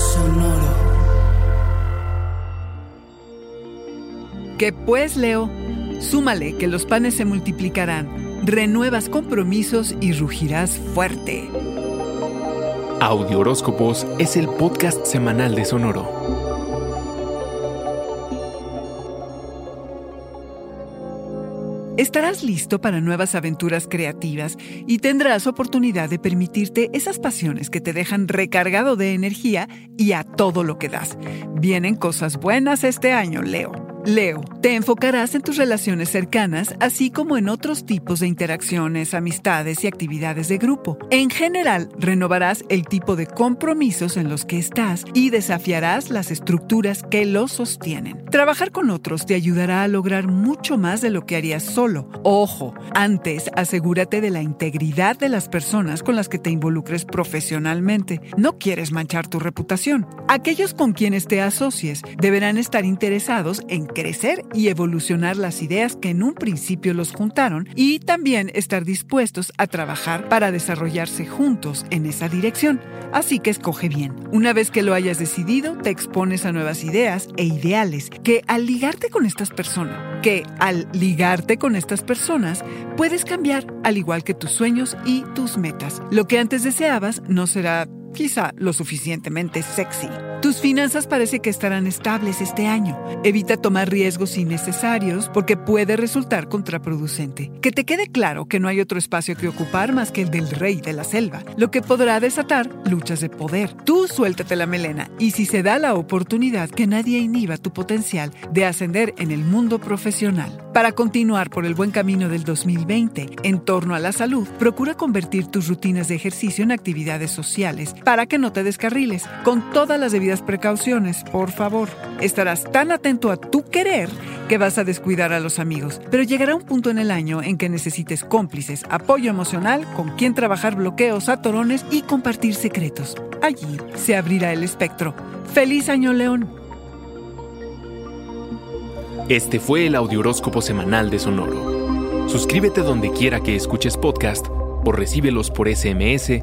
Sonoro. Que pues, Leo, súmale que los panes se multiplicarán, renuevas compromisos y rugirás fuerte. Audio Horóscopos es el podcast semanal de Sonoro. Estarás listo para nuevas aventuras creativas y tendrás oportunidad de permitirte esas pasiones que te dejan recargado de energía y a todo lo que das. Vienen cosas buenas este año, Leo. Leo, te enfocarás en tus relaciones cercanas, así como en otros tipos de interacciones, amistades y actividades de grupo. En general, renovarás el tipo de compromisos en los que estás y desafiarás las estructuras que los sostienen. Trabajar con otros te ayudará a lograr mucho más de lo que harías solo. Ojo, antes asegúrate de la integridad de las personas con las que te involucres profesionalmente. No quieres manchar tu reputación. Aquellos con quienes te asocies deberán estar interesados en crecer y evolucionar las ideas que en un principio los juntaron y también estar dispuestos a trabajar para desarrollarse juntos en esa dirección. Así que escoge bien. Una vez que lo hayas decidido, te expones a nuevas ideas e ideales que al ligarte con estas personas, que al ligarte con estas personas, puedes cambiar al igual que tus sueños y tus metas. Lo que antes deseabas no será quizá lo suficientemente sexy. Tus finanzas parece que estarán estables este año. Evita tomar riesgos innecesarios porque puede resultar contraproducente. Que te quede claro que no hay otro espacio que ocupar más que el del rey de la selva, lo que podrá desatar luchas de poder. Tú suéltate la melena y si se da la oportunidad que nadie inhiba tu potencial de ascender en el mundo profesional. Para continuar por el buen camino del 2020 en torno a la salud, procura convertir tus rutinas de ejercicio en actividades sociales para que no te descarriles, con todas las debidas precauciones, por favor. Estarás tan atento a tu querer que vas a descuidar a los amigos, pero llegará un punto en el año en que necesites cómplices, apoyo emocional, con quien trabajar bloqueos, atorones y compartir secretos. Allí se abrirá el espectro. ¡Feliz año, León! Este fue el Audioróscopo Semanal de Sonoro. Suscríbete donde quiera que escuches podcast o recíbelos por SMS